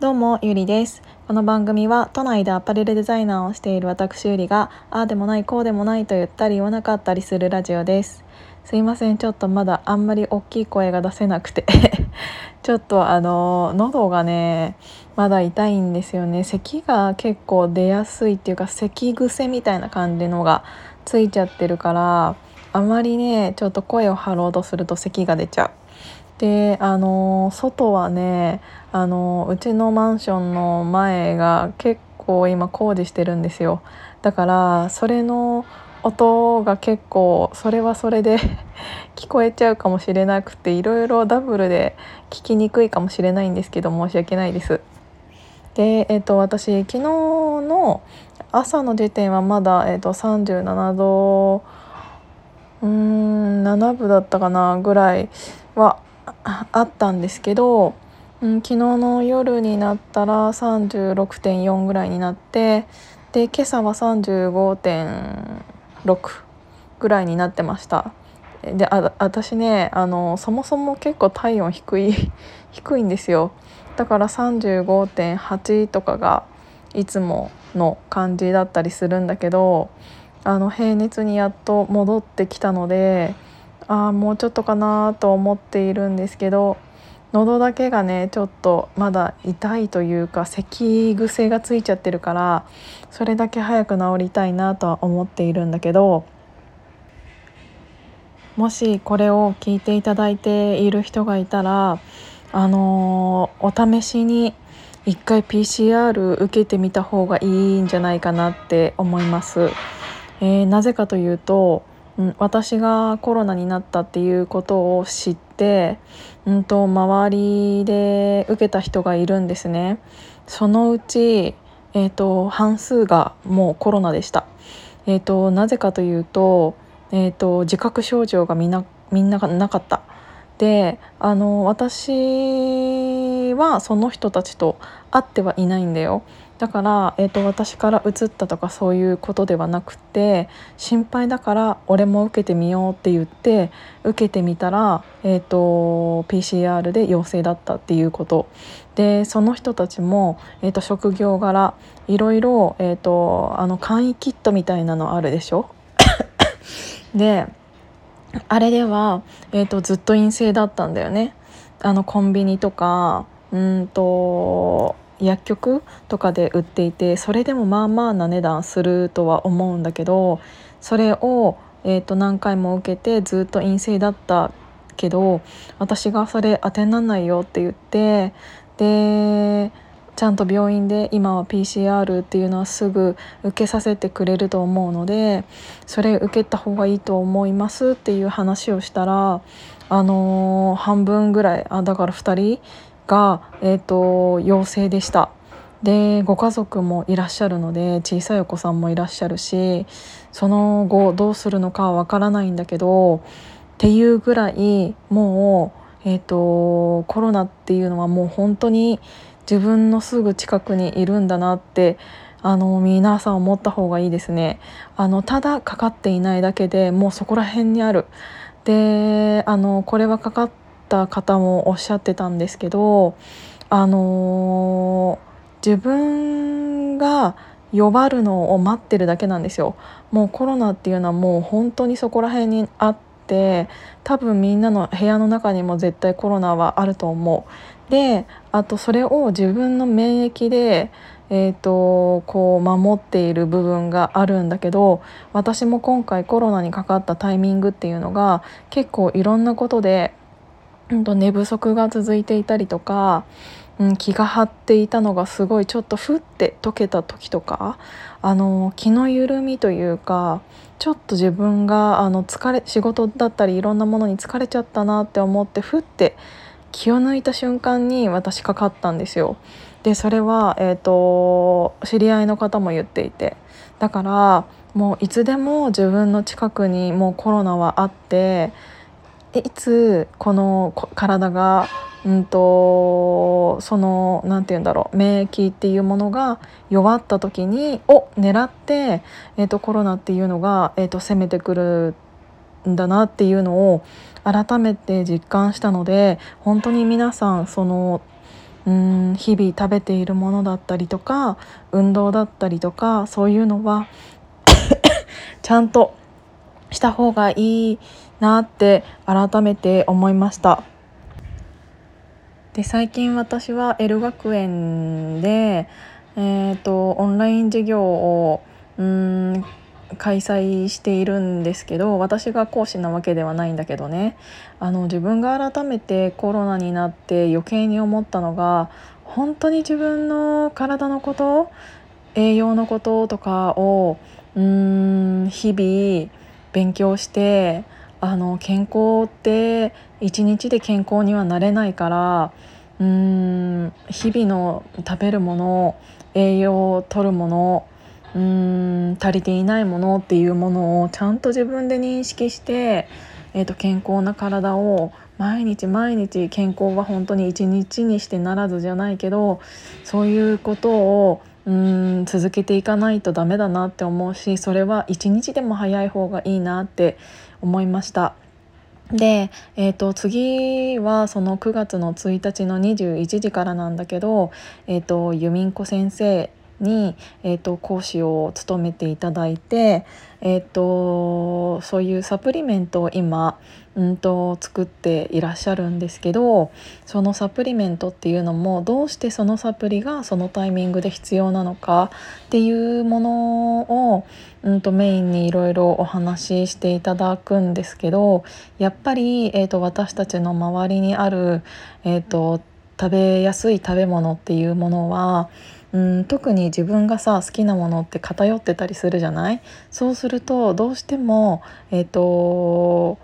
どうもゆりです。この番組は都内でアパレルデザイナーをしている私ゆりがああでもないこうでもないと言ったり言わなかったりするラジオです。すいません。ちょっとまだあんまり大きい声が出せなくて。ちょっとあの喉がねまだ痛いんですよね。咳が結構出やすいっていうか咳癖みたいな感じのがついちゃってるからあまりねちょっと声を張ろうとすると咳が出ちゃう。であの外はねあのうちのマンションの前が結構今工事してるんですよだからそれの音が結構それはそれで 聞こえちゃうかもしれなくていろいろダブルで聞きにくいかもしれないんですけど申し訳ないです。で、えーと、私昨日の朝の時点はまだ、えーと、37度うん7分だったかなぐらいはあったんですけど、うん、昨日の夜になったら36.4ぐらいになってで今朝は35.6ぐらいになってました。であ私ねあのそもそも結構体温低い 低いんですよ。だから35.8とかがいつもの感じだったりするんだけどあの平熱にやっと戻ってきたのでああもうちょっとかなと思っているんですけど喉だけがねちょっとまだ痛いというか咳癖がついちゃってるからそれだけ早く治りたいなとは思っているんだけどもしこれを聞いていただいている人がいたらあのー、お試しに一回 PCR 受けてみた方がいいんじゃないかなって思います。えー、なぜかというとうん、私がコロナになったっていうことを知って、うんと、周りで受けた人がいるんですね。そのうち、えーと、半数がもうコロナでした。えーと、なぜかというと,、えー、と自覚症状がみんなみんながなかった。であの私はその人たちと会ってはいないんだよ。だから、えーと、私から移ったとかそういうことではなくて心配だから俺も受けてみようって言って受けてみたら、えーと、PCR で陽性だったっていうことでその人たちも、えーと、職業柄いろいろ、えー、とあの簡易キットみたいなのあるでしょ？であれでは、えー、とずっと陰性だったんだよね。あのコンビニとかうんと薬局とかで売っていてそれでもまあまあな値段するとは思うんだけどそれを、えー、と何回も受けてずっと陰性だったけど私がそれ当てになんないよって言ってでちゃんと病院で今は PCR っていうのはすぐ受けさせてくれると思うのでそれ受けた方がいいと思いますっていう話をしたらあのー、半分ぐらいあだから2人が、えーと、陽性でした。でご家族もいらっしゃるので小さいお子さんもいらっしゃるしその後どうするのかはわからないんだけどっていうぐらいもう、えーと、コロナっていうのはもう本当に自分のすぐ近くにいるんだなってあの皆さん思った方がいいですね。あのただかかっていないだけでもうそこら辺にある。であのこれはかかっった方もおっしゃってたんですけどあのー、自分が弱るのを待ってるだけなんですよ。もうコロナっていうのはもう本当にそこら辺にあって多分みんなの部屋の中にも絶対コロナはあると思う。であとそれを自分の免疫でえーと、こう守っている部分があるんだけど私も今回コロナにかかったタイミングっていうのが結構いろんなことでと寝不足が続いていたりとか、うん、気が張っていたのがすごいちょっとふって溶けた時とかあの気の緩みというかちょっと自分があの疲れ仕事だったりいろんなものに疲れちゃったなって思ってふって気を抜いた瞬間に私かかったんですよ。でそれは、えーと知り合いの方も言っていてだからもういつでも自分の近くにもうコロナはあってえいつこの体がうんとその何て言うんだろう免疫っていうものが弱った時にを狙って、えーと、コロナっていうのが、えーと、攻めてくるんだなっていうのを改めて実感したので本当に皆さんそのうん日々食べているものだったりとか運動だったりとかそういうのは ちゃんとした方がいいなって改めて思いました。で最近私は L 学園で、えーと、オンライン授業をうん開催しているんですけど私が講師なわけではないんだけどねあの自分が改めてコロナになって余計に思ったのが本当に自分の体のこと栄養のこととかをうん日々勉強してあの健康って一日で健康にはなれないからうーん日々の食べるもの栄養をとるものうーん足りていないものっていうものをちゃんと自分で認識して、えー、と健康な体を毎日毎日健康は本当に一日にしてならずじゃないけどそういうことをうん続けていかないとダメだなって思うしそれは一日でも早い方がいいなって思いました。で、えー、と次はその9月の1日の21時からなんだけど、えー、とユミンコ先生に、えー、と講師を務めていただいて、えー、とそういうサプリメントを今うんと作っていらっしゃるんですけどそのサプリメントっていうのもどうしてそのサプリがそのタイミングで必要なのかっていうものを、うんと、メインにいろいろお話ししていただくんですけどやっぱり、えーと、私たちの周りにある、えーと食べやすい食べ物っていうものはうん特に自分がさ好きなものって偏ってたりするじゃない？そうするとどうしても、えーと、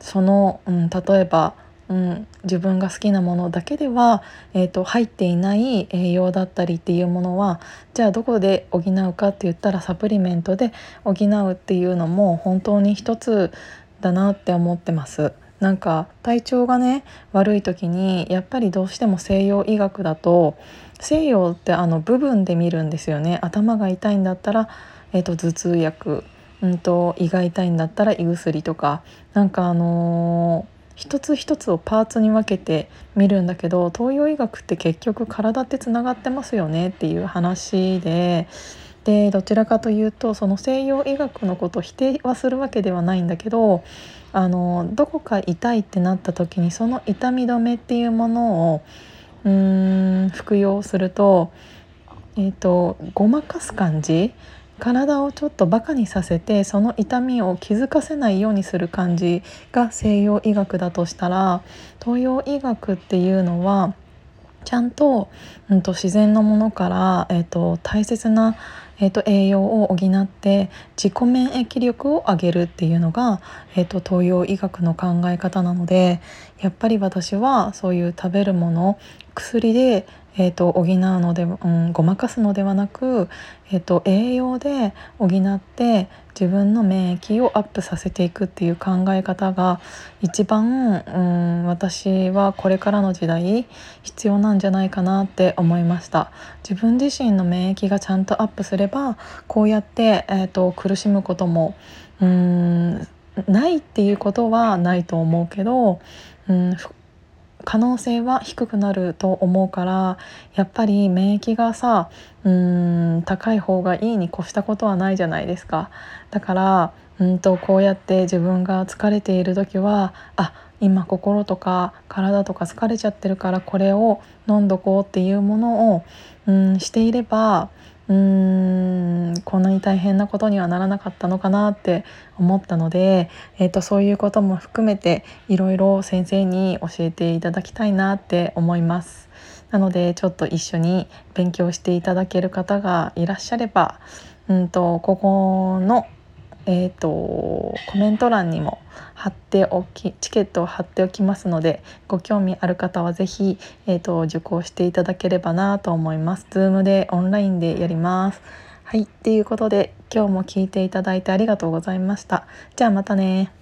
その、うん、例えば、うん、自分が好きなものだけでは、えーと、入っていない栄養だったりっていうものはじゃあどこで補うかって言ったらサプリメントで補うっていうのも本当に一つだなって思ってます。なんか体調がね悪い時にやっぱりどうしても西洋医学だと西洋ってあの部分で見るんですよね頭が痛いんだったら、えーと、頭痛薬、うんと、胃が痛いんだったら胃薬とかなんかあのー、一つ一つをパーツに分けて見るんだけど東洋医学って結局体ってつながってますよねっていう話で。でどちらかというとその西洋医学のことを否定はするわけではないんだけどあのどこか痛いってなった時にその痛み止めっていうものをうん服用すると,、えーと、ごまかす感じ体をちょっとバカにさせてその痛みを気づかせないようにする感じが西洋医学だとしたら東洋医学っていうのはちゃんと,、うんと、自然のものから、えーと大切なえーと、栄養を補って自己免疫力を上げるっていうのが、えーと、東洋医学の考え方なのでやっぱり私はそういう食べるもの薬でえーと、補うので、うん、ごまかすのではなく、えーと、栄養で補って自分の免疫をアップさせていくっていう考え方が一番、うん、私はこれからの時代必要なんじゃないかなって思いました。自分自身の免疫がちゃんとアップすればこうやって、えーと苦しむこともうんないっていうことはないと思うけど、うん、可能性は低くなると思うからやっぱり免疫がさうん高い方がいいに越したことはないじゃないですか。だからうんとこうやって自分が疲れている時はあ今心とか体とか疲れちゃってるからこれを飲んどこうっていうものをうんしていればうーんこんなに大変なことにはならなかったのかなって思ったので、えーと、そういうことも含めていろいろ先生に教えていただきたいなって思います。なのでちょっと一緒に勉強していただける方がいらっしゃれば、うんとここのえーと、コメント欄にも貼っておきチケットを貼っておきますのでご興味ある方は是非、えーと、受講していただければなと思います。Zoom でオンラインでやります。はい、ということで今日も聞いていただいてありがとうございました。じゃあまたね